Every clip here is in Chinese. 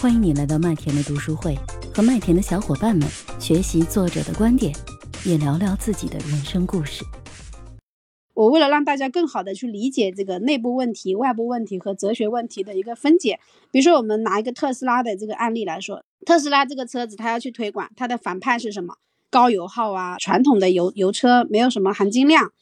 欢迎你来到麦田的读书会，和麦田的小伙伴们学习作者的观点，也聊聊自己的人生故事。我为了让大家更好的去理解这个内部问题、外部问题和哲学问题的一个分解，比如说我们拿一个特斯拉的这个案例来说，特斯拉这个车子它要去推广，它的反派是什么？高油耗啊，传统的油油车没有什么含金量。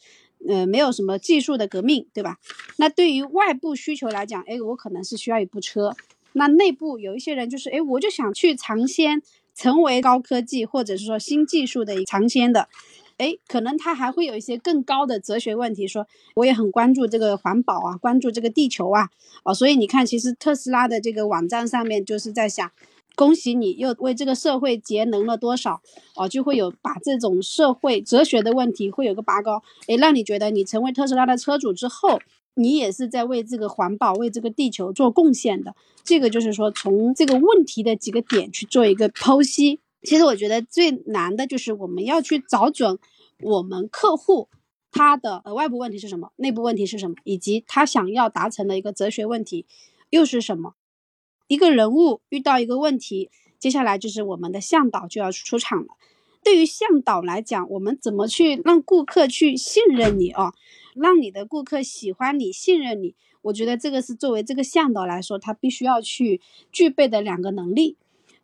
呃，没有什么技术的革命，对吧？那对于外部需求来讲，哎，我可能是需要一部车。那内部有一些人就是，哎，我就想去尝鲜，成为高科技或者是说新技术的尝鲜的，哎，可能他还会有一些更高的哲学问题，说我也很关注这个环保啊，关注这个地球啊，哦，所以你看，其实特斯拉的这个网站上面就是在想。恭喜你又为这个社会节能了多少哦，就会有把这种社会哲学的问题会有个拔高，诶，让你觉得你成为特斯拉的车主之后，你也是在为这个环保、为这个地球做贡献的。这个就是说，从这个问题的几个点去做一个剖析。其实我觉得最难的就是我们要去找准我们客户他的呃外部问题是什么，内部问题是什么，以及他想要达成的一个哲学问题又是什么。一个人物遇到一个问题，接下来就是我们的向导就要出场了。对于向导来讲，我们怎么去让顾客去信任你啊？让你的顾客喜欢你、信任你？我觉得这个是作为这个向导来说，他必须要去具备的两个能力。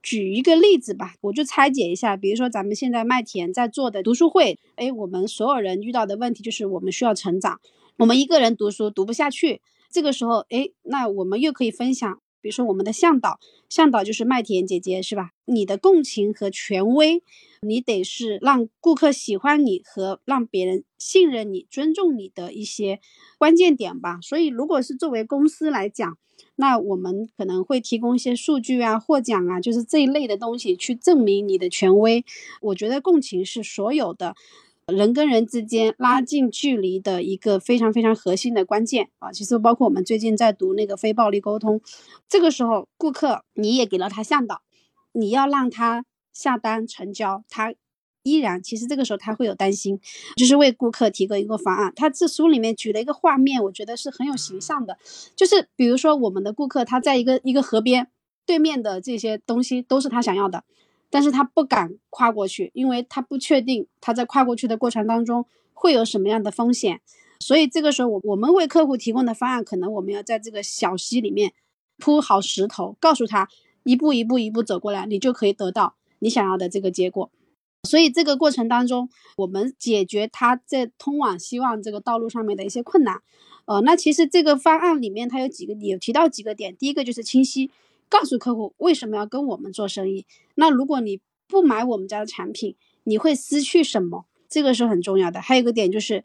举一个例子吧，我就拆解一下。比如说咱们现在麦田在做的读书会，哎，我们所有人遇到的问题就是我们需要成长。我们一个人读书读不下去，这个时候，哎，那我们又可以分享。比如说我们的向导，向导就是麦田姐姐，是吧？你的共情和权威，你得是让顾客喜欢你和让别人信任你、尊重你的一些关键点吧。所以，如果是作为公司来讲，那我们可能会提供一些数据啊、获奖啊，就是这一类的东西去证明你的权威。我觉得共情是所有的。人跟人之间拉近距离的一个非常非常核心的关键啊，其实包括我们最近在读那个非暴力沟通，这个时候顾客你也给了他向导，你要让他下单成交，他依然其实这个时候他会有担心，就是为顾客提供一个方案。他这书里面举了一个画面，我觉得是很有形象的，就是比如说我们的顾客他在一个一个河边对面的这些东西都是他想要的。但是他不敢跨过去，因为他不确定他在跨过去的过程当中会有什么样的风险，所以这个时候我我们为客户提供的方案，可能我们要在这个小溪里面铺好石头，告诉他一步一步一步走过来，你就可以得到你想要的这个结果。所以这个过程当中，我们解决他在通往希望这个道路上面的一些困难。呃，那其实这个方案里面它有几个有提到几个点，第一个就是清晰。告诉客户为什么要跟我们做生意？那如果你不买我们家的产品，你会失去什么？这个是很重要的。还有一个点就是，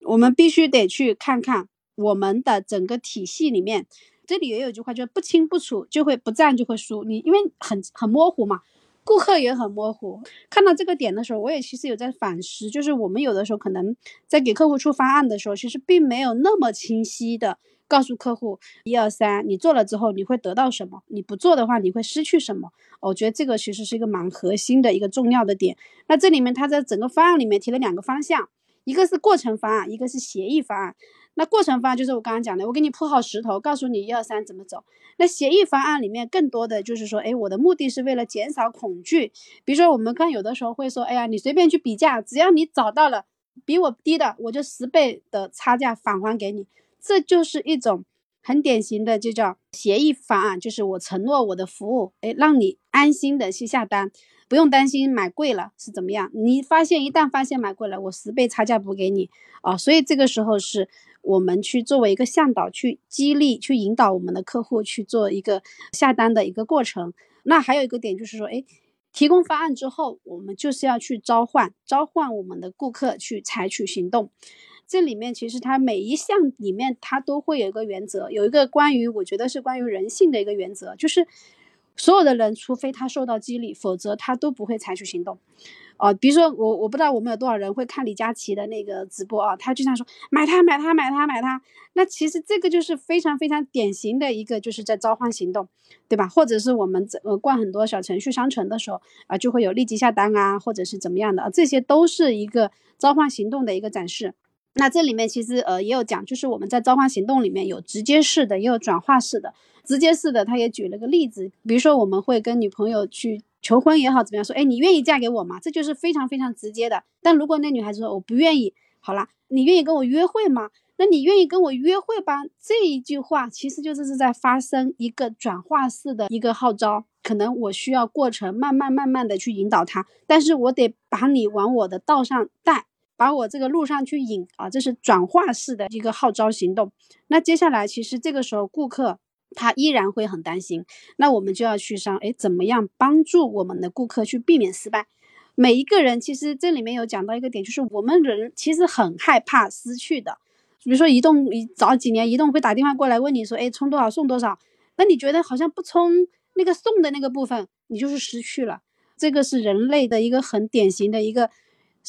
我们必须得去看看我们的整个体系里面。这里也有一句话，就是不清不楚就会不战就会输。你因为很很模糊嘛，顾客也很模糊。看到这个点的时候，我也其实有在反思，就是我们有的时候可能在给客户出方案的时候，其实并没有那么清晰的。告诉客户一二三，你做了之后你会得到什么？你不做的话你会失去什么？我觉得这个其实是一个蛮核心的一个重要的点。那这里面他在整个方案里面提了两个方向，一个是过程方案，一个是协议方案。那过程方案就是我刚刚讲的，我给你铺好石头，告诉你一二三怎么走。那协议方案里面更多的就是说，哎，我的目的是为了减少恐惧。比如说我们刚有的时候会说，哎呀，你随便去比价，只要你找到了比我低的，我就十倍的差价返还给你。这就是一种很典型的，就叫协议方案，就是我承诺我的服务，哎，让你安心的去下单，不用担心买贵了是怎么样。你发现一旦发现买贵了，我十倍差价补给你啊。所以这个时候是我们去作为一个向导去激励、去引导我们的客户去做一个下单的一个过程。那还有一个点就是说，哎，提供方案之后，我们就是要去召唤、召唤我们的顾客去采取行动。这里面其实它每一项里面它都会有一个原则，有一个关于我觉得是关于人性的一个原则，就是所有的人，除非他受到激励，否则他都不会采取行动。哦，比如说我我不知道我们有多少人会看李佳琦的那个直播啊，他经常说买它买它买它买它，那其实这个就是非常非常典型的一个就是在召唤行动，对吧？或者是我们呃逛很多小程序商城的时候啊，就会有立即下单啊，或者是怎么样的啊，这些都是一个召唤行动的一个展示。那这里面其实呃也有讲，就是我们在召唤行动里面有直接式的，也有转化式的。直接式的，他也举了个例子，比如说我们会跟女朋友去求婚也好，怎么样说，哎，你愿意嫁给我吗？这就是非常非常直接的。但如果那女孩子说我不愿意，好了，你愿意跟我约会吗？那你愿意跟我约会吧？这一句话其实就是在发生一个转化式的一个号召，可能我需要过程慢慢慢慢的去引导他，但是我得把你往我的道上带，把我这个路上去引啊，这是转化式的一个号召行动。那接下来其实这个时候顾客他依然会很担心，那我们就要去上，哎，怎么样帮助我们的顾客去避免失败？每一个人其实这里面有讲到一个点，就是我们人其实很害怕失去的。比如说移动，早几年移动会打电话过来问你说，哎，充多少送多少？那你觉得好像不充那个送的那个部分，你就是失去了。这个是人类的一个很典型的一个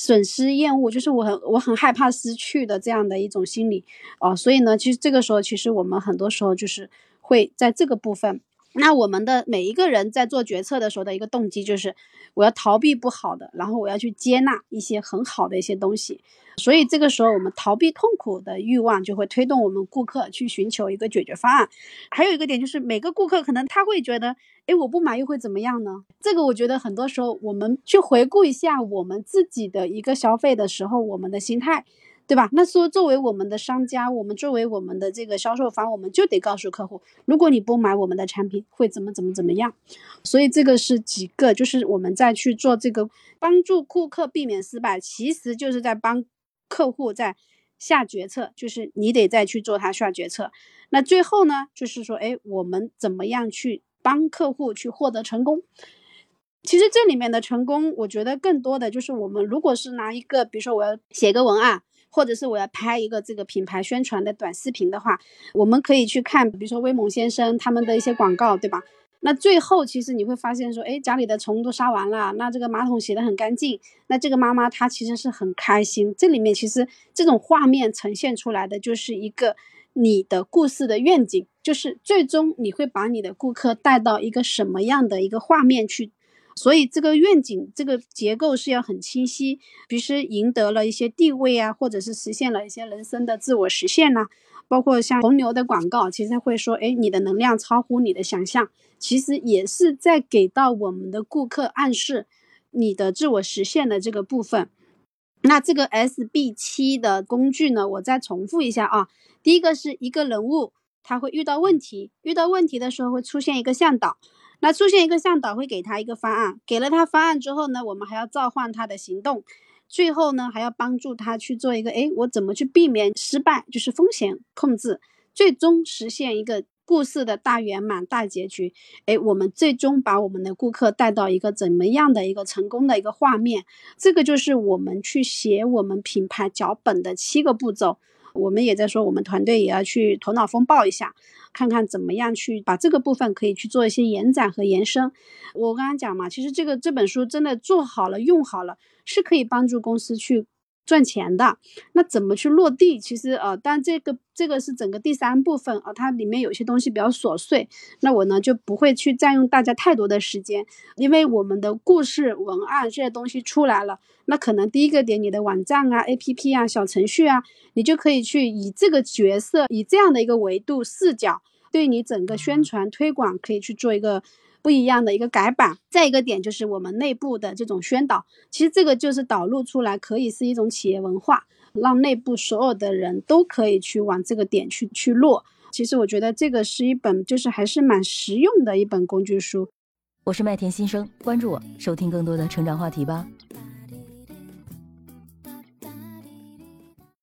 损失厌恶，就是我很我很害怕失去的这样的一种心理哦。所以呢，其实这个时候，其实我们很多时候就是会在这个部分。那我们的每一个人在做决策的时候的一个动机就是，我要逃避不好的，然后我要去接纳一些很好的一些东西。所以这个时候，我们逃避痛苦的欲望就会推动我们顾客去寻求一个解决方案。还有一个点就是，每个顾客可能他会觉得，哎，我不买又会怎么样呢？这个我觉得很多时候，我们去回顾一下我们自己的一个消费的时候，我们的心态。对吧？那说作为我们的商家，我们作为我们的这个销售方，我们就得告诉客户，如果你不买我们的产品，会怎么怎么怎么样。所以这个是几个，就是我们在去做这个帮助顾客避免失败，其实就是在帮客户在下决策，就是你得再去做他下决策。那最后呢，就是说，哎，我们怎么样去帮客户去获得成功？其实这里面的成功，我觉得更多的就是我们如果是拿一个，比如说我要写个文案。或者是我要拍一个这个品牌宣传的短视频的话，我们可以去看，比如说威猛先生他们的一些广告，对吧？那最后其实你会发现说，哎，家里的虫都杀完了，那这个马桶洗得很干净，那这个妈妈她其实是很开心。这里面其实这种画面呈现出来的就是一个你的故事的愿景，就是最终你会把你的顾客带到一个什么样的一个画面去。所以这个愿景，这个结构是要很清晰，比如说赢得了一些地位啊，或者是实现了一些人生的自我实现呐。包括像红牛的广告，其实会说，哎，你的能量超乎你的想象，其实也是在给到我们的顾客暗示你的自我实现的这个部分。那这个 S B 七的工具呢，我再重复一下啊，第一个是一个人物，他会遇到问题，遇到问题的时候会出现一个向导。那出现一个向导会给他一个方案，给了他方案之后呢，我们还要召唤他的行动，最后呢还要帮助他去做一个，哎，我怎么去避免失败，就是风险控制，最终实现一个故事的大圆满、大结局。哎，我们最终把我们的顾客带到一个怎么样的一个成功的一个画面，这个就是我们去写我们品牌脚本的七个步骤。我们也在说，我们团队也要去头脑风暴一下。看看怎么样去把这个部分可以去做一些延展和延伸。我刚刚讲嘛，其实这个这本书真的做好了、用好了，是可以帮助公司去。赚钱的那怎么去落地？其实呃，但这个这个是整个第三部分啊，它里面有些东西比较琐碎，那我呢就不会去占用大家太多的时间，因为我们的故事文案这些东西出来了，那可能第一个点你的网站啊、APP 啊、小程序啊，你就可以去以这个角色、以这样的一个维度视角，对你整个宣传推广可以去做一个。不一样的一个改版，再一个点就是我们内部的这种宣导，其实这个就是导入出来，可以是一种企业文化，让内部所有的人都可以去往这个点去去落。其实我觉得这个是一本就是还是蛮实用的一本工具书。我是麦田新生，关注我，收听更多的成长话题吧。